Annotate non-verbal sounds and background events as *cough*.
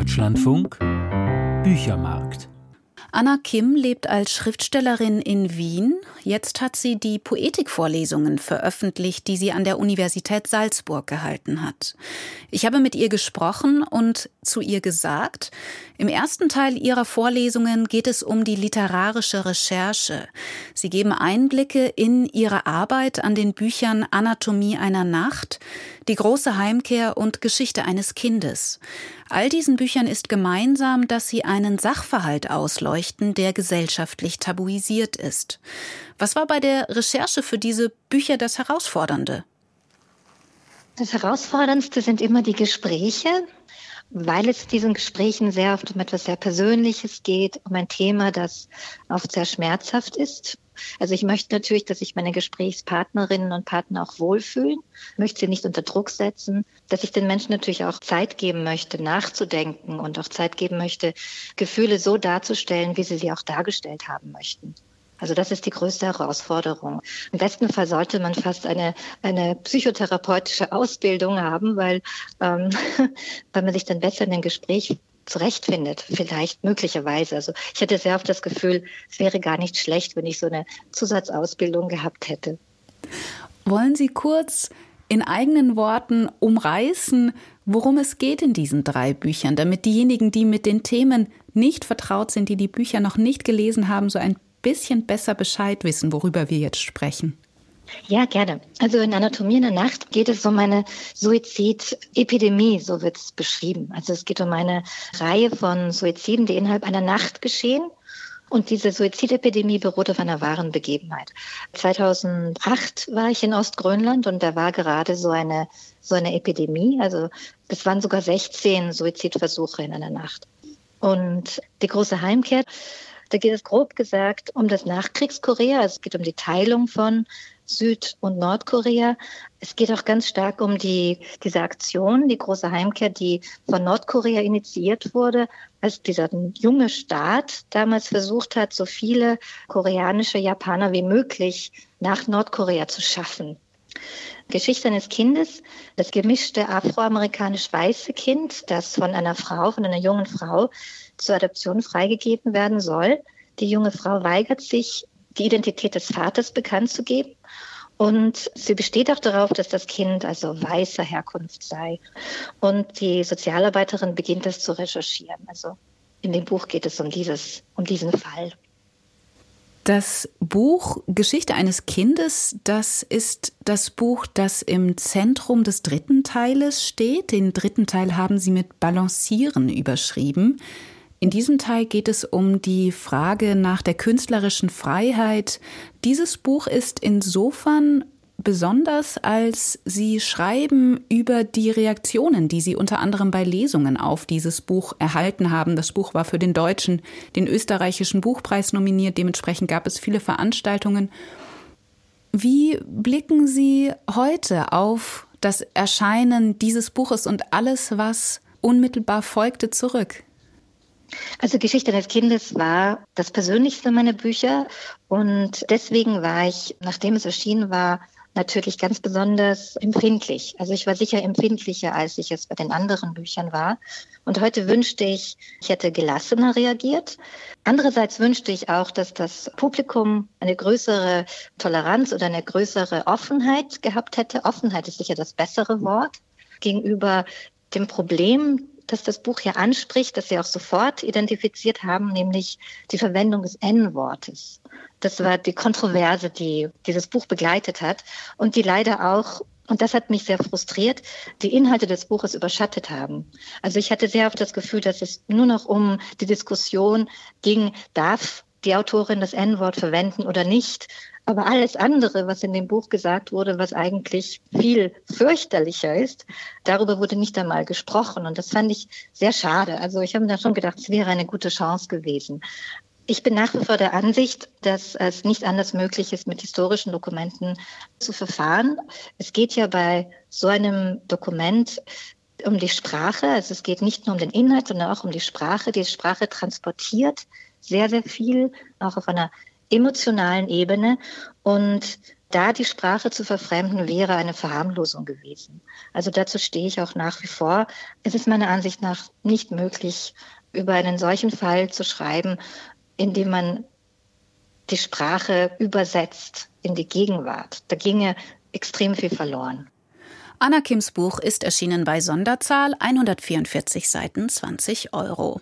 Deutschlandfunk Büchermarkt Anna Kim lebt als Schriftstellerin in Wien. Jetzt hat sie die Poetikvorlesungen veröffentlicht, die sie an der Universität Salzburg gehalten hat. Ich habe mit ihr gesprochen und zu ihr gesagt, im ersten Teil ihrer Vorlesungen geht es um die literarische Recherche. Sie geben Einblicke in ihre Arbeit an den Büchern Anatomie einer Nacht, Die große Heimkehr und Geschichte eines Kindes. All diesen Büchern ist gemeinsam, dass sie einen Sachverhalt ausleuchten, der gesellschaftlich tabuisiert ist. Was war bei der Recherche für diese Bücher das Herausfordernde? Das Herausforderndste sind immer die Gespräche, weil es diesen Gesprächen sehr oft um etwas sehr Persönliches geht, um ein Thema, das oft sehr schmerzhaft ist. Also ich möchte natürlich, dass sich meine Gesprächspartnerinnen und Partner auch wohlfühlen, möchte sie nicht unter Druck setzen, dass ich den Menschen natürlich auch Zeit geben möchte, nachzudenken und auch Zeit geben möchte, Gefühle so darzustellen, wie sie sie auch dargestellt haben möchten. Also das ist die größte Herausforderung. Im besten Fall sollte man fast eine, eine psychotherapeutische Ausbildung haben, weil, ähm, *laughs* weil man sich dann besser in dem Gespräch zurechtfindet, vielleicht möglicherweise. Also ich hatte sehr oft das Gefühl, es wäre gar nicht schlecht, wenn ich so eine Zusatzausbildung gehabt hätte. Wollen Sie kurz in eigenen Worten umreißen, worum es geht in diesen drei Büchern, damit diejenigen, die mit den Themen nicht vertraut sind, die die Bücher noch nicht gelesen haben, so ein bisschen besser Bescheid wissen, worüber wir jetzt sprechen? Ja, gerne. Also in Anatomie in der Nacht geht es um eine Suizidepidemie, so wird es beschrieben. Also es geht um eine Reihe von Suiziden, die innerhalb einer Nacht geschehen. Und diese Suizidepidemie beruht auf einer wahren Begebenheit. 2008 war ich in Ostgrönland und da war gerade so eine, so eine Epidemie. Also es waren sogar 16 Suizidversuche in einer Nacht. Und die große Heimkehr, da geht es grob gesagt um das Nachkriegskorea. Es geht um die Teilung von Süd- und Nordkorea. Es geht auch ganz stark um die, diese Aktion, die große Heimkehr, die von Nordkorea initiiert wurde, als dieser junge Staat damals versucht hat, so viele koreanische Japaner wie möglich nach Nordkorea zu schaffen. Geschichte eines Kindes, das gemischte afroamerikanisch-weiße Kind, das von einer Frau, von einer jungen Frau zur Adoption freigegeben werden soll. Die junge Frau weigert sich, die Identität des Vaters bekannt zu geben. Und sie besteht auch darauf, dass das Kind also weißer Herkunft sei. Und die Sozialarbeiterin beginnt das zu recherchieren. Also in dem Buch geht es um dieses, um diesen Fall. Das Buch Geschichte eines Kindes, das ist das Buch, das im Zentrum des dritten Teiles steht. Den dritten Teil haben Sie mit Balancieren überschrieben. In diesem Teil geht es um die Frage nach der künstlerischen Freiheit. Dieses Buch ist insofern besonders, als Sie schreiben über die Reaktionen, die Sie unter anderem bei Lesungen auf dieses Buch erhalten haben. Das Buch war für den deutschen, den österreichischen Buchpreis nominiert. Dementsprechend gab es viele Veranstaltungen. Wie blicken Sie heute auf das Erscheinen dieses Buches und alles, was unmittelbar folgte, zurück? Also Geschichte des Kindes war das persönlichste meiner Bücher und deswegen war ich, nachdem es erschienen war, natürlich ganz besonders empfindlich. Also ich war sicher empfindlicher, als ich es bei den anderen Büchern war. Und heute wünschte ich, ich hätte gelassener reagiert. Andererseits wünschte ich auch, dass das Publikum eine größere Toleranz oder eine größere Offenheit gehabt hätte. Offenheit ist sicher das bessere Wort gegenüber dem Problem, dass das Buch ja anspricht, dass Sie auch sofort identifiziert haben, nämlich die Verwendung des N-Wortes. Das war die Kontroverse, die dieses Buch begleitet hat und die leider auch und das hat mich sehr frustriert, die Inhalte des Buches überschattet haben. Also ich hatte sehr oft das Gefühl, dass es nur noch um die Diskussion ging, darf die Autorin das N-Wort verwenden oder nicht. Aber alles andere, was in dem Buch gesagt wurde, was eigentlich viel fürchterlicher ist, darüber wurde nicht einmal gesprochen. Und das fand ich sehr schade. Also ich habe mir da schon gedacht, es wäre eine gute Chance gewesen. Ich bin nach wie vor der Ansicht, dass es nicht anders möglich ist, mit historischen Dokumenten zu verfahren. Es geht ja bei so einem Dokument um die Sprache. Also es geht nicht nur um den Inhalt, sondern auch um die Sprache. Die Sprache transportiert sehr, sehr viel, auch auf einer emotionalen Ebene. Und Da die Sprache zu verfremden, wäre eine Verharmlosung gewesen. Also dazu stehe ich auch nach wie vor. Es ist meiner Ansicht nach nicht möglich, über einen solchen Fall zu schreiben, indem man die Sprache übersetzt in die Gegenwart. Da ginge extrem viel verloren. Anna Kims Buch ist erschienen bei Sonderzahl, 144 Seiten, 20 Euro.